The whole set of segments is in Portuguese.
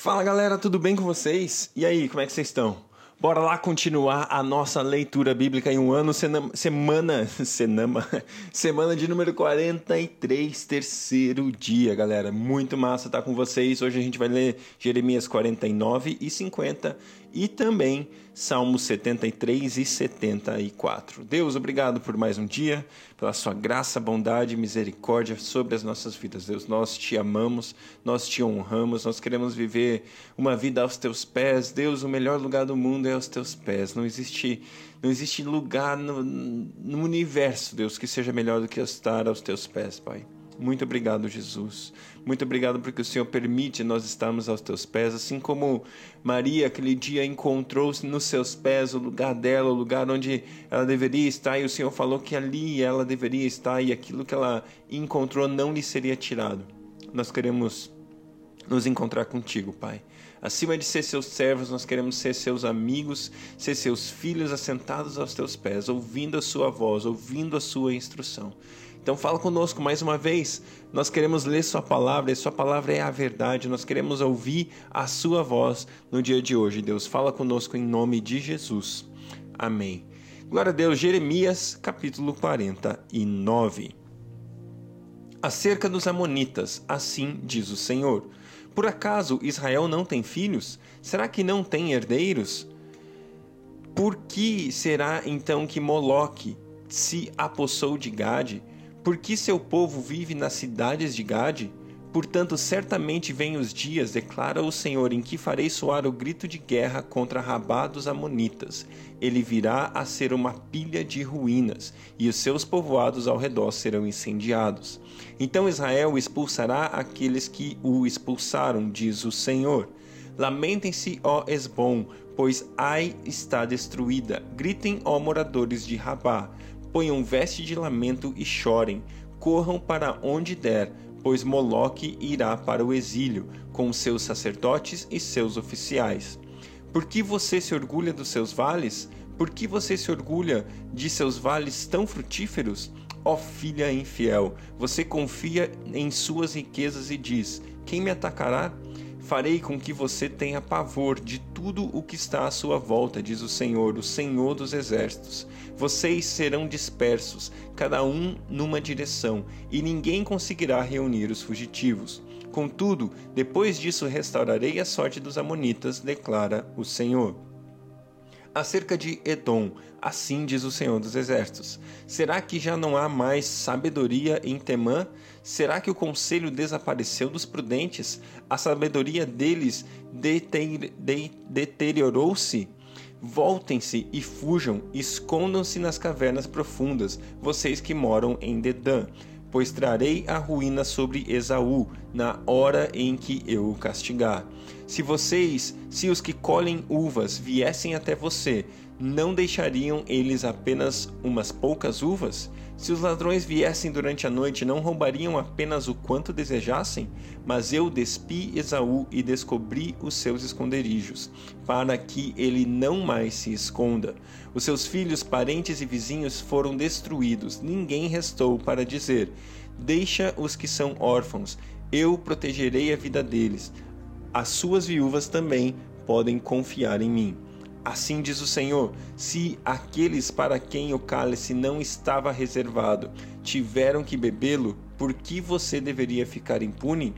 Fala galera, tudo bem com vocês? E aí, como é que vocês estão? Bora lá continuar a nossa leitura bíblica em um ano, semana, semana, semana de número 43, terceiro dia, galera. Muito massa estar com vocês. Hoje a gente vai ler Jeremias 49 e 50 e também Salmos 73 e 74. Deus, obrigado por mais um dia, pela sua graça, bondade e misericórdia sobre as nossas vidas. Deus, nós te amamos, nós te honramos, nós queremos viver uma vida aos teus pés. Deus, o melhor lugar do mundo é aos teus pés. Não existe, não existe lugar no, no universo, Deus, que seja melhor do que estar aos teus pés, Pai. Muito obrigado, Jesus. Muito obrigado porque o Senhor permite nós estarmos aos teus pés, assim como Maria aquele dia encontrou nos seus pés o lugar dela, o lugar onde ela deveria estar, e o Senhor falou que ali ela deveria estar e aquilo que ela encontrou não lhe seria tirado. Nós queremos nos encontrar contigo, Pai. Acima de ser seus servos, nós queremos ser seus amigos, ser seus filhos assentados aos teus pés, ouvindo a sua voz, ouvindo a sua instrução. Então fala conosco mais uma vez. Nós queremos ler sua palavra, e sua palavra é a verdade. Nós queremos ouvir a sua voz no dia de hoje. Deus, fala conosco em nome de Jesus. Amém. Glória a Deus. Jeremias, capítulo 49. Acerca dos amonitas, assim diz o Senhor: Por acaso Israel não tem filhos? Será que não tem herdeiros? Por que será então que Moloque se apossou de Gade? Por que seu povo vive nas cidades de Gade? Portanto, certamente vêm os dias, declara o Senhor, em que farei soar o grito de guerra contra Rabá dos Amonitas. Ele virá a ser uma pilha de ruínas, e os seus povoados ao redor serão incendiados. Então Israel expulsará aqueles que o expulsaram, diz o Senhor. Lamentem-se, ó Esbom, pois Ai está destruída. Gritem, ó moradores de Rabá ponham veste de lamento e chorem, corram para onde der, pois Moloque irá para o exílio, com seus sacerdotes e seus oficiais. Por que você se orgulha dos seus vales? Por que você se orgulha de seus vales tão frutíferos? Ó filha infiel, você confia em suas riquezas e diz: Quem me atacará? Farei com que você tenha pavor de tudo o que está à sua volta, diz o Senhor, o Senhor dos exércitos. Vocês serão dispersos, cada um numa direção, e ninguém conseguirá reunir os fugitivos. Contudo, depois disso restaurarei a sorte dos Amonitas, declara o Senhor. Acerca de Edom, assim diz o Senhor dos Exércitos: Será que já não há mais sabedoria em Temã? Será que o conselho desapareceu dos prudentes? A sabedoria deles deteriorou-se? Voltem-se e fujam, escondam-se nas cavernas profundas, vocês que moram em Dedã pois trarei a ruína sobre Esaú na hora em que eu o castigar. Se vocês, se os que colhem uvas viessem até você, não deixariam eles apenas umas poucas uvas? Se os ladrões viessem durante a noite, não roubariam apenas o quanto desejassem? Mas eu despi Esaú e descobri os seus esconderijos, para que ele não mais se esconda. Os seus filhos, parentes e vizinhos foram destruídos, ninguém restou para dizer: Deixa os que são órfãos, eu protegerei a vida deles. As suas viúvas também podem confiar em mim. Assim diz o Senhor: se aqueles para quem o cálice não estava reservado tiveram que bebê-lo, por que você deveria ficar impune?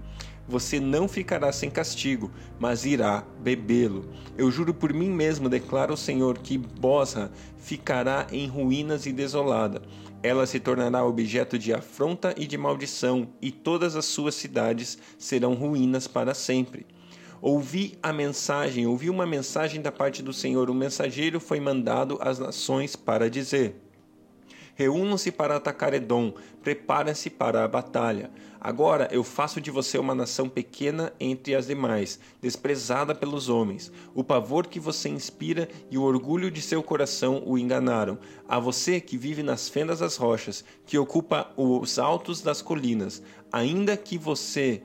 Você não ficará sem castigo, mas irá bebê-lo. Eu juro por mim mesmo, declara o Senhor, que Bosra ficará em ruínas e desolada. Ela se tornará objeto de afronta e de maldição, e todas as suas cidades serão ruínas para sempre. Ouvi a mensagem, ouvi uma mensagem da parte do Senhor. O mensageiro foi mandado às nações para dizer: Reúnam-se para atacar Edom, preparem-se para a batalha. Agora eu faço de você uma nação pequena entre as demais, desprezada pelos homens. O pavor que você inspira e o orgulho de seu coração o enganaram. A você que vive nas fendas das rochas, que ocupa os altos das colinas, ainda que você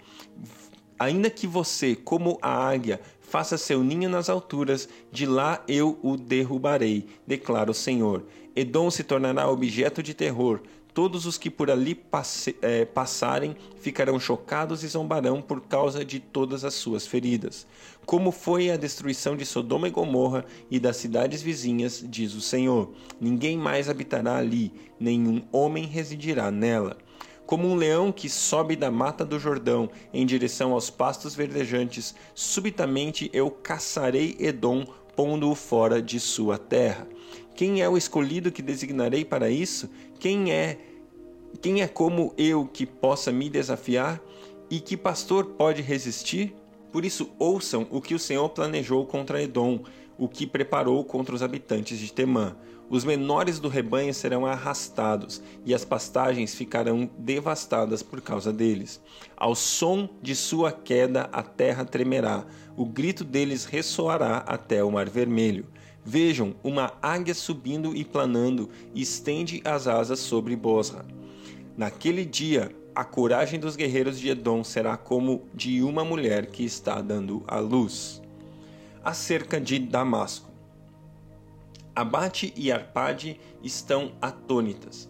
Ainda que você, como a águia, faça seu ninho nas alturas, de lá eu o derrubarei, declara o Senhor. Edom se tornará objeto de terror, todos os que por ali passe, é, passarem ficarão chocados e zombarão por causa de todas as suas feridas. Como foi a destruição de Sodoma e Gomorra e das cidades vizinhas, diz o Senhor: ninguém mais habitará ali, nenhum homem residirá nela. Como um leão que sobe da mata do Jordão em direção aos pastos verdejantes, subitamente eu caçarei Edom, pondo-o fora de sua terra. Quem é o escolhido que designarei para isso? Quem é quem é como eu que possa me desafiar? E que pastor pode resistir? Por isso ouçam o que o Senhor planejou contra Edom, o que preparou contra os habitantes de Temã. Os menores do rebanho serão arrastados, e as pastagens ficarão devastadas por causa deles. Ao som de sua queda, a terra tremerá, o grito deles ressoará até o mar vermelho. Vejam, uma águia subindo e planando, estende as asas sobre Bosra. Naquele dia, a coragem dos guerreiros de Edom será como de uma mulher que está dando a luz. Acerca de Damasco. Abate e Arpade estão atônitas,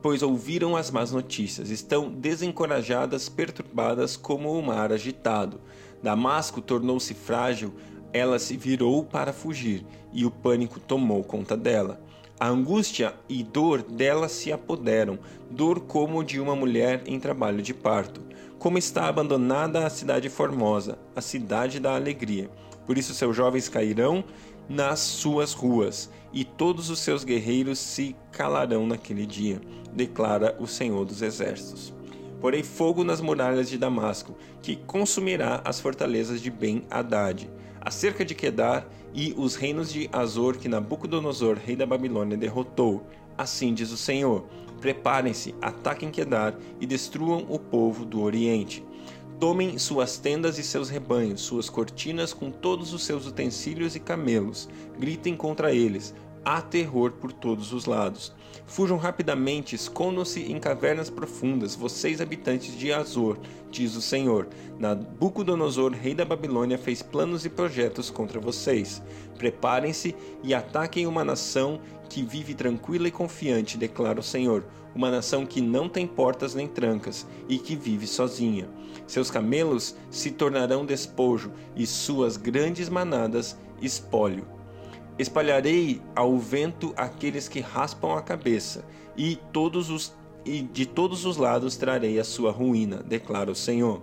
pois ouviram as más notícias, estão desencorajadas, perturbadas como o mar agitado. Damasco tornou-se frágil, ela se virou para fugir e o pânico tomou conta dela. A angústia e dor dela se apoderam, dor como de uma mulher em trabalho de parto. Como está abandonada a cidade formosa, a cidade da alegria. Por isso seus jovens cairão nas suas ruas, e todos os seus guerreiros se calarão naquele dia, declara o Senhor dos Exércitos. Porei fogo nas muralhas de Damasco, que consumirá as fortalezas de Ben-Hadad acerca de Quedar e os reinos de Azor que Nabucodonosor, rei da Babilônia, derrotou. Assim diz o Senhor: Preparem-se, ataquem Quedar e destruam o povo do Oriente. Tomem suas tendas e seus rebanhos, suas cortinas com todos os seus utensílios e camelos. Gritem contra eles, há terror por todos os lados. Fujam rapidamente, escondam-se em cavernas profundas, vocês habitantes de Azor, diz o Senhor. Nabucodonosor, rei da Babilônia, fez planos e projetos contra vocês. Preparem-se e ataquem uma nação que vive tranquila e confiante, declara o Senhor, uma nação que não tem portas nem trancas e que vive sozinha. Seus camelos se tornarão despojo e suas grandes manadas espólio. Espalharei ao vento aqueles que raspam a cabeça, e todos os e de todos os lados trarei a sua ruína, declara o Senhor.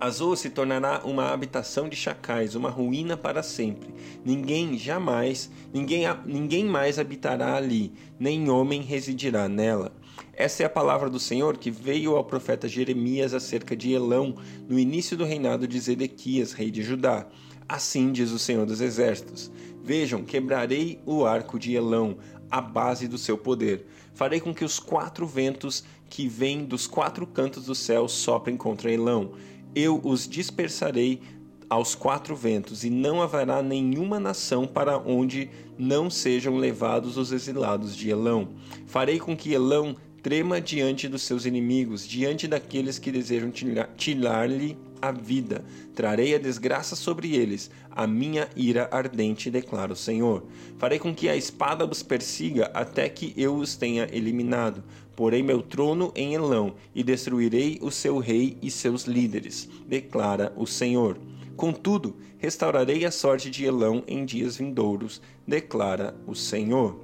Azul se tornará uma habitação de chacais, uma ruína para sempre. Ninguém jamais, ninguém, ninguém mais habitará ali, nem homem residirá nela. Essa é a palavra do Senhor que veio ao profeta Jeremias acerca de Elão, no início do reinado de Zedequias, rei de Judá. Assim diz o Senhor dos Exércitos: Vejam, quebrarei o arco de Elão, a base do seu poder. Farei com que os quatro ventos que vêm dos quatro cantos do céu soprem contra Elão. Eu os dispersarei aos quatro ventos, e não haverá nenhuma nação para onde não sejam levados os exilados de Elão. Farei com que Elão trema diante dos seus inimigos, diante daqueles que desejam tirar-lhe a vida, trarei a desgraça sobre eles, a minha ira ardente, declara o Senhor. Farei com que a espada os persiga até que eu os tenha eliminado. Porei meu trono em Elão e destruirei o seu rei e seus líderes, declara o Senhor. Contudo, restaurarei a sorte de Elão em dias vindouros, declara o Senhor.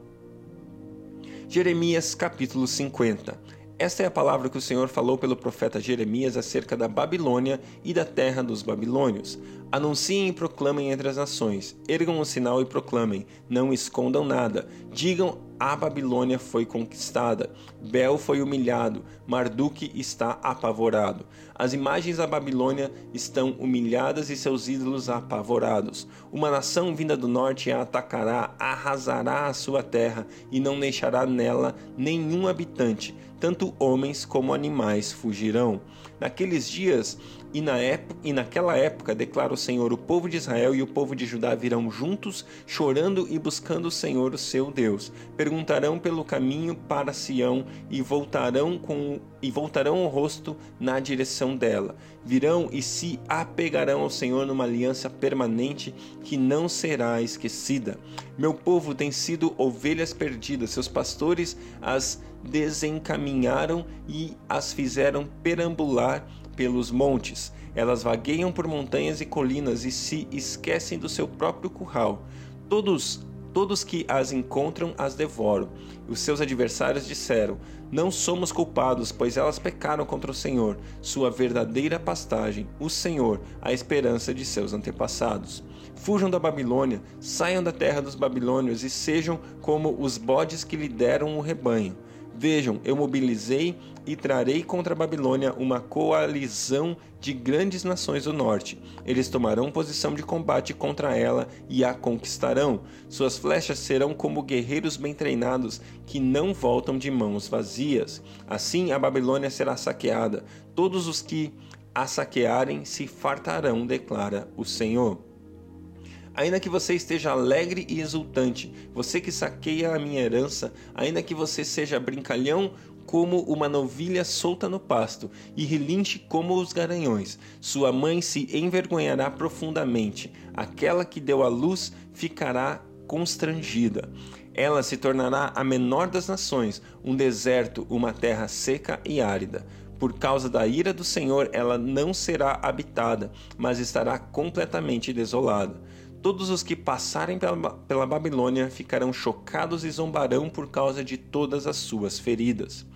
Jeremias capítulo 50 esta é a palavra que o Senhor falou pelo profeta Jeremias acerca da Babilônia e da terra dos babilônios. Anunciem e proclamem entre as nações, ergam um sinal e proclamem, não escondam nada. Digam: a Babilônia foi conquistada, Bel foi humilhado, Marduk está apavorado. As imagens da Babilônia estão humilhadas e seus ídolos apavorados. Uma nação vinda do norte a atacará, arrasará a sua terra e não deixará nela nenhum habitante tanto homens como animais fugirão. Naqueles dias E, na época, e naquela época, declara o Senhor, o povo de Israel e o povo de Judá virão juntos, chorando e buscando o Senhor, o seu Deus. Perguntarão pelo caminho para Sião e voltarão com e voltarão o rosto na direção dela. Virão e se apegarão ao Senhor numa aliança permanente que não será esquecida. Meu povo tem sido ovelhas perdidas, seus pastores as desencaminharam e as fizeram perambular pelos montes. Elas vagueiam por montanhas e colinas e se esquecem do seu próprio curral. Todos todos que as encontram as devoram. Os seus adversários disseram: Não somos culpados, pois elas pecaram contra o Senhor, sua verdadeira pastagem, o Senhor, a esperança de seus antepassados. Fujam da Babilônia, saiam da terra dos babilônios e sejam como os bodes que lhe deram o rebanho. Vejam, eu mobilizei e trarei contra a Babilônia uma coalizão de grandes nações do norte. Eles tomarão posição de combate contra ela e a conquistarão. Suas flechas serão como guerreiros bem treinados que não voltam de mãos vazias. Assim a Babilônia será saqueada. Todos os que a saquearem se fartarão, declara o Senhor. Ainda que você esteja alegre e exultante, você que saqueia a minha herança, ainda que você seja brincalhão como uma novilha solta no pasto e relinche como os garanhões, sua mãe se envergonhará profundamente, aquela que deu a luz ficará constrangida. Ela se tornará a menor das nações, um deserto, uma terra seca e árida. Por causa da ira do Senhor, ela não será habitada, mas estará completamente desolada. Todos os que passarem pela, pela Babilônia ficarão chocados e zombarão por causa de todas as suas feridas.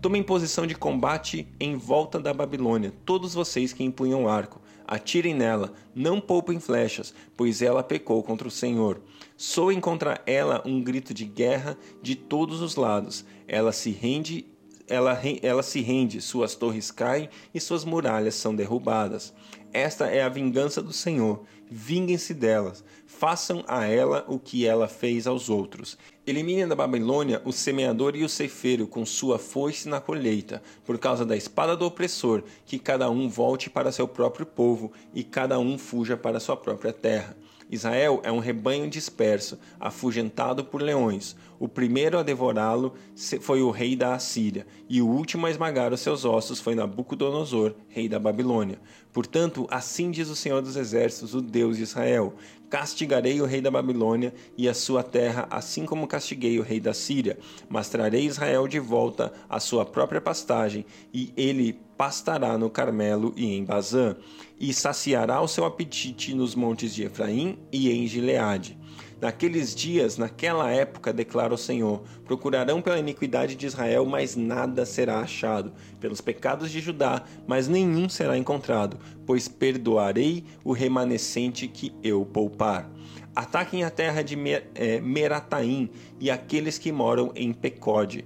Tomem posição de combate em volta da Babilônia, todos vocês que empunham arco. Atirem nela, não poupem flechas, pois ela pecou contra o Senhor. Soem contra ela um grito de guerra de todos os lados. Ela se rende ela, ela se rende, suas torres caem e suas muralhas são derrubadas. Esta é a vingança do Senhor. Vinguem-se delas. Façam a ela o que ela fez aos outros. Eliminem da Babilônia o semeador e o ceifeiro com sua foice na colheita, por causa da espada do opressor, que cada um volte para seu próprio povo e cada um fuja para sua própria terra. Israel é um rebanho disperso, afugentado por leões. O primeiro a devorá-lo foi o rei da Assíria, e o último a esmagar os seus ossos foi Nabucodonosor, rei da Babilônia. Portanto, assim diz o Senhor dos Exércitos, o Deus de Israel: Castigarei o rei da Babilônia e a sua terra, assim como castiguei o rei da Síria, mas trarei Israel de volta à sua própria pastagem, e ele pastará no Carmelo e em Bazã, e saciará o seu apetite nos montes de Efraim e em Gileade. Naqueles dias, naquela época, declara o Senhor, procurarão pela iniquidade de Israel, mas nada será achado, pelos pecados de Judá, mas nenhum será encontrado, pois perdoarei o remanescente que eu poupar. Ataquem a terra de eh, Merataim e aqueles que moram em Pecode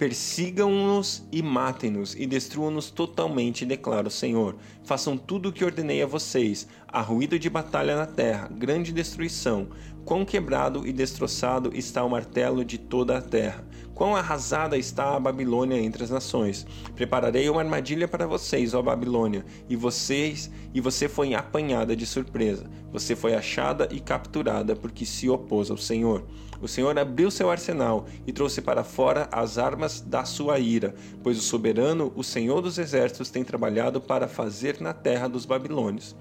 Persigam-nos e matem-nos e destruam-nos totalmente, declara o Senhor. Façam tudo o que ordenei a vocês: há ruído de batalha na terra, grande destruição. Quão quebrado e destroçado está o martelo de toda a terra. Quão arrasada está a Babilônia entre as nações. Prepararei uma armadilha para vocês, ó Babilônia, e vocês e você foi apanhada de surpresa. Você foi achada e capturada porque se opôs ao Senhor. O Senhor abriu seu arsenal e trouxe para fora as armas da sua ira, pois o soberano, o Senhor dos exércitos, tem trabalhado para fazer na terra dos babilônios.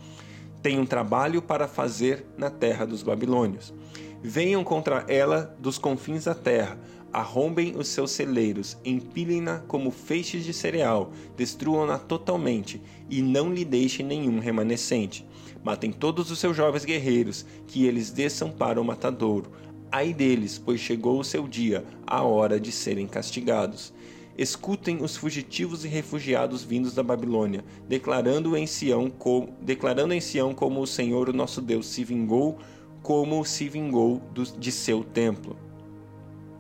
Tem um trabalho para fazer na terra dos babilônios. Venham contra ela dos confins da terra, arrombem os seus celeiros, empilhem-na como feixes de cereal, destruam-na totalmente e não lhe deixem nenhum remanescente. Matem todos os seus jovens guerreiros, que eles desçam para o matadouro. Ai deles, pois chegou o seu dia, a hora de serem castigados. Escutem os fugitivos e refugiados vindos da Babilônia, declarando em Sião, como, declarando em Sião como o Senhor, o nosso Deus, se vingou, como se vingou do, de seu templo.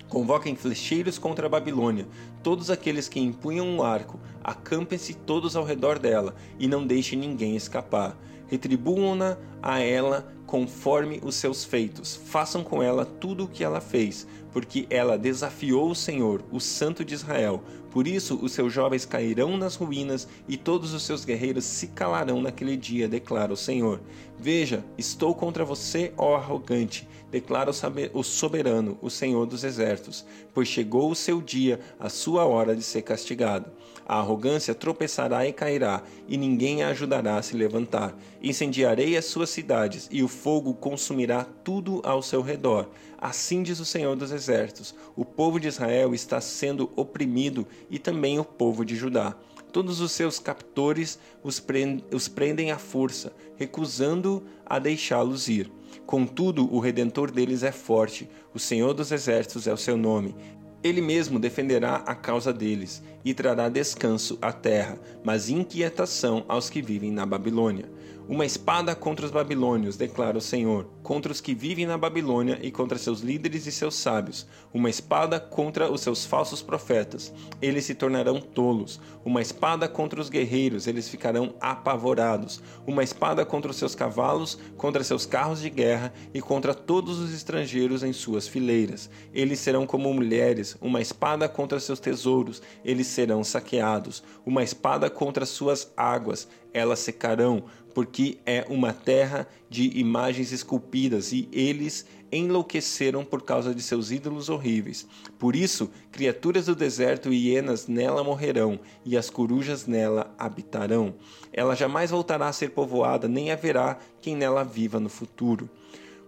Convoquem flecheiros contra a Babilônia, todos aqueles que empunham um arco, acampem-se todos ao redor dela, e não deixem ninguém escapar. Retribuam-na a ela conforme os seus feitos. Façam com ela tudo o que ela fez, porque ela desafiou o Senhor, o Santo de Israel. Por isso os seus jovens cairão nas ruínas e todos os seus guerreiros se calarão naquele dia, declara o Senhor. Veja, estou contra você, ó arrogante, declara o soberano, o Senhor dos exércitos, pois chegou o seu dia, a sua hora de ser castigado. A arrogância tropeçará e cairá, e ninguém a ajudará a se levantar. Incendiarei as suas cidades, e o fogo consumirá tudo ao seu redor. Assim diz o Senhor dos Exércitos: o povo de Israel está sendo oprimido e também o povo de Judá. Todos os seus captores os, prendem à força, recusando a deixá-los ir. Contudo, o redentor deles é forte, o Senhor dos Exércitos é o seu nome. Ele mesmo defenderá a causa deles e trará descanso à terra, mas inquietação aos que vivem na Babilônia. Uma espada contra os babilônios, declara o Senhor, contra os que vivem na Babilônia e contra seus líderes e seus sábios. Uma espada contra os seus falsos profetas, eles se tornarão tolos. Uma espada contra os guerreiros, eles ficarão apavorados. Uma espada contra os seus cavalos, contra seus carros de guerra e contra todos os estrangeiros em suas fileiras. Eles serão como mulheres, uma espada contra seus tesouros, eles serão saqueados. Uma espada contra suas águas, elas secarão porque é uma terra de imagens esculpidas e eles enlouqueceram por causa de seus ídolos horríveis. Por isso, criaturas do deserto e hienas nela morrerão, e as corujas nela habitarão. Ela jamais voltará a ser povoada, nem haverá quem nela viva no futuro.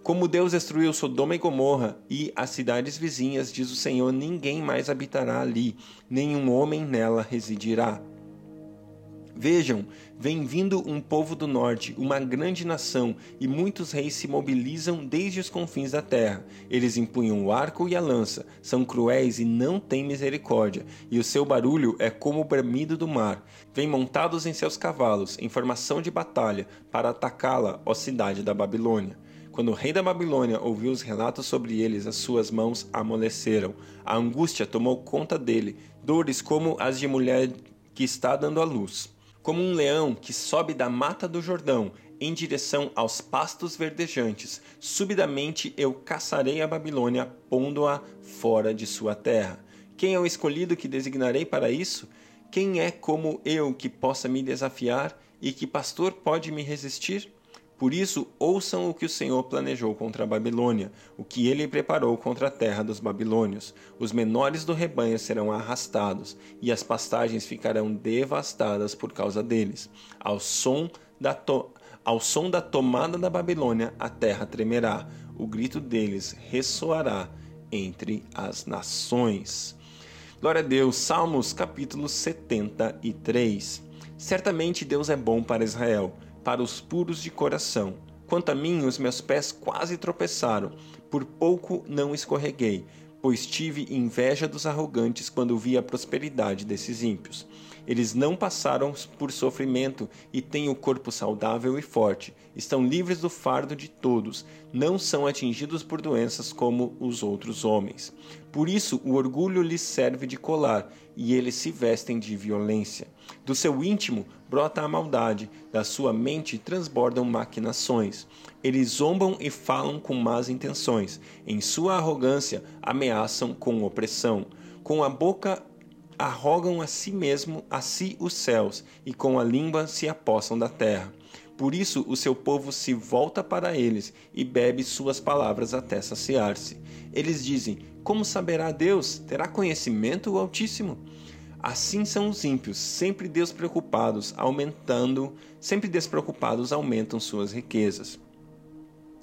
Como Deus destruiu Sodoma e Gomorra e as cidades vizinhas, diz o Senhor, ninguém mais habitará ali, nenhum homem nela residirá. Vejam, vem vindo um povo do norte, uma grande nação, e muitos reis se mobilizam desde os confins da terra. Eles empunham o arco e a lança, são cruéis e não têm misericórdia, e o seu barulho é como o bramido do mar. Vêm montados em seus cavalos, em formação de batalha, para atacá-la, ó cidade da Babilônia. Quando o rei da Babilônia ouviu os relatos sobre eles, as suas mãos amoleceram. A angústia tomou conta dele, dores como as de mulher que está dando à luz. Como um leão que sobe da mata do Jordão em direção aos pastos verdejantes, subitamente eu caçarei a Babilônia, pondo-a fora de sua terra. Quem é o escolhido que designarei para isso? Quem é como eu que possa me desafiar e que pastor pode me resistir? Por isso, ouçam o que o Senhor planejou contra a Babilônia, o que ele preparou contra a terra dos babilônios. Os menores do rebanho serão arrastados, e as pastagens ficarão devastadas por causa deles. Ao som da, to... Ao som da tomada da Babilônia, a terra tremerá, o grito deles ressoará entre as nações. Glória a Deus, Salmos capítulo 73. Certamente Deus é bom para Israel para os puros de coração. Quanto a mim, os meus pés quase tropeçaram, por pouco não escorreguei, pois tive inveja dos arrogantes quando vi a prosperidade desses ímpios. Eles não passaram por sofrimento e têm o corpo saudável e forte. Estão livres do fardo de todos. Não são atingidos por doenças como os outros homens. Por isso, o orgulho lhes serve de colar e eles se vestem de violência. Do seu íntimo brota a maldade, da sua mente transbordam maquinações. Eles zombam e falam com más intenções. Em sua arrogância, ameaçam com opressão. Com a boca arrogam a si mesmo, a si os céus, e com a língua se apossam da terra. Por isso o seu povo se volta para eles e bebe suas palavras até saciar-se. Eles dizem: Como saberá Deus? Terá conhecimento o Altíssimo? Assim são os ímpios, sempre despreocupados, aumentando, sempre despreocupados aumentam suas riquezas.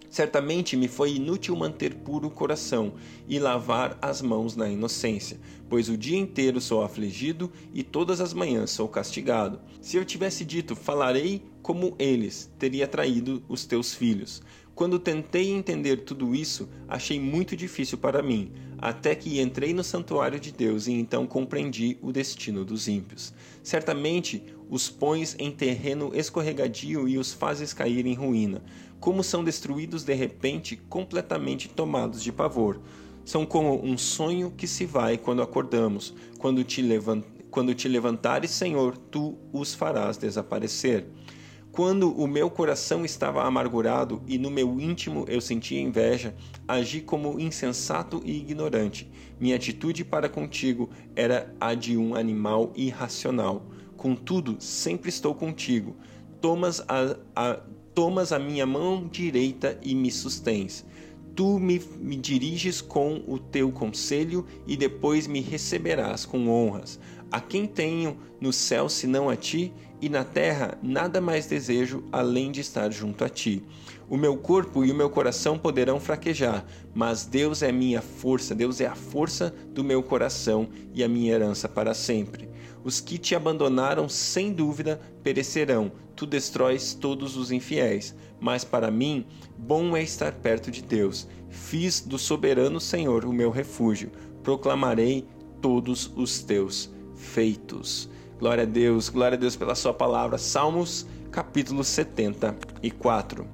Certamente me foi inútil manter puro o coração e lavar as mãos na inocência, pois o dia inteiro sou afligido e todas as manhãs sou castigado. Se eu tivesse dito, falarei como eles, teria traído os teus filhos. Quando tentei entender tudo isso, achei muito difícil para mim, até que entrei no santuário de Deus e então compreendi o destino dos ímpios. Certamente os pões em terreno escorregadio e os fazes cair em ruína como são destruídos de repente, completamente tomados de pavor. São como um sonho que se vai quando acordamos. Quando te, levant... quando te levantares, Senhor, tu os farás desaparecer. Quando o meu coração estava amargurado e no meu íntimo eu sentia inveja, agi como insensato e ignorante. Minha atitude para contigo era a de um animal irracional. Contudo, sempre estou contigo. Tomas a, a, tomas a minha mão direita e me sustens. Tu me, me diriges com o teu conselho e depois me receberás com honras. A quem tenho no céu senão a ti? e na terra nada mais desejo além de estar junto a ti. O meu corpo e o meu coração poderão fraquejar, mas Deus é minha força, Deus é a força do meu coração e a minha herança para sempre. Os que te abandonaram, sem dúvida, perecerão. Tu destróis todos os infiéis. Mas para mim, bom é estar perto de Deus. Fiz do soberano Senhor o meu refúgio. Proclamarei todos os teus feitos. Glória a Deus, glória a Deus pela Sua palavra. Salmos, capítulo 74.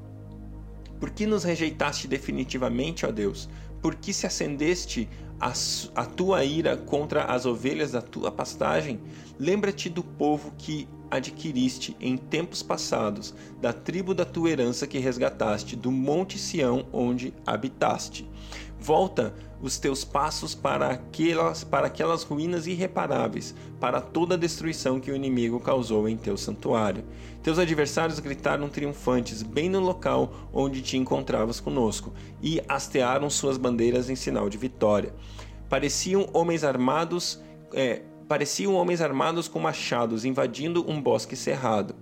Por que nos rejeitaste definitivamente, ó Deus? Por que se acendeste a, a tua ira contra as ovelhas da tua pastagem? Lembra-te do povo que adquiriste em tempos passados, da tribo da tua herança que resgataste, do monte Sião onde habitaste. Volta os teus passos para aquelas, para aquelas ruínas irreparáveis, para toda a destruição que o inimigo causou em teu santuário. Teus adversários gritaram triunfantes bem no local onde te encontravas conosco e hastearam suas bandeiras em sinal de vitória. Pareciam homens armados, é, pareciam homens armados com machados invadindo um bosque cerrado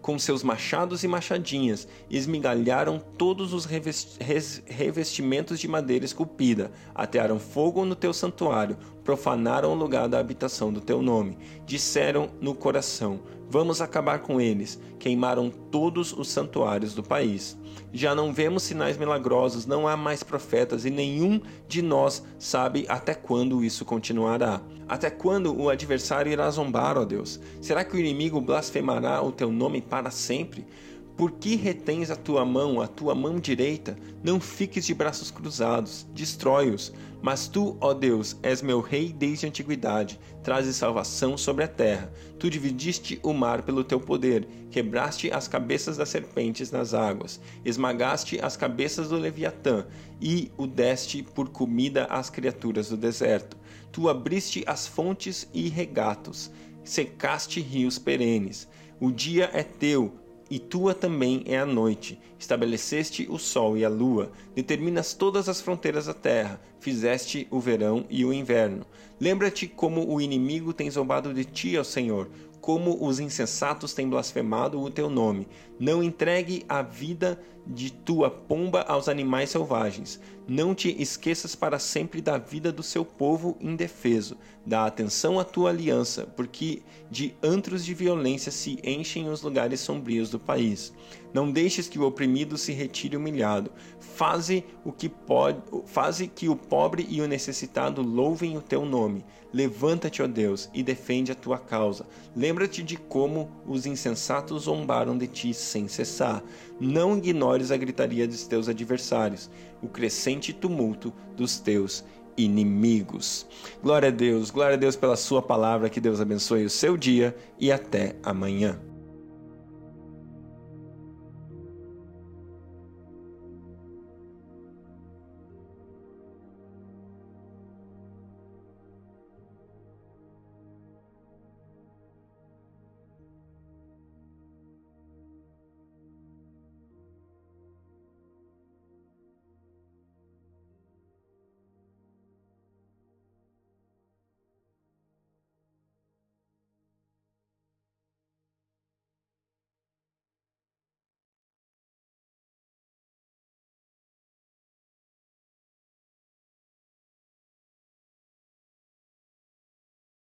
com seus machados e machadinhas, esmigalharam todos os revestimentos de madeira esculpida, atearam fogo no teu santuário, profanaram o lugar da habitação do teu nome. Disseram no coração: Vamos acabar com eles. Queimaram todos os santuários do país. Já não vemos sinais milagrosos, não há mais profetas e nenhum de nós sabe até quando isso continuará. Até quando o adversário irá zombar, ó Deus? Será que o inimigo blasfemará o teu nome para sempre? Por que retens a tua mão, a tua mão direita? Não fiques de braços cruzados, destrói-os. Mas tu, ó Deus, és meu rei desde a antiguidade, trazes salvação sobre a terra. Tu dividiste o mar pelo teu poder, quebraste as cabeças das serpentes nas águas, esmagaste as cabeças do Leviatã e o deste por comida às criaturas do deserto. Tu abriste as fontes e regatos, secaste rios perenes. O dia é teu, e tua também é a noite. Estabeleceste o sol e a lua, determinas todas as fronteiras da terra, fizeste o verão e o inverno. Lembra-te como o inimigo tem zombado de ti, ó Senhor, como os insensatos têm blasfemado o teu nome. Não entregue a vida de tua pomba aos animais selvagens. Não te esqueças para sempre da vida do seu povo indefeso. Dá atenção à tua aliança, porque de antros de violência se enchem os lugares sombrios do país. Não deixes que o oprimido se retire humilhado. Faze o que pode, faze que o pobre e o necessitado louvem o teu nome. Levanta-te, ó Deus, e defende a tua causa. Lembra-te de como os insensatos zombaram de ti sem cessar. Não ignores a gritaria dos teus adversários, o crescente tumulto dos teus inimigos. Glória a Deus, glória a Deus pela sua palavra, que Deus abençoe o seu dia e até amanhã.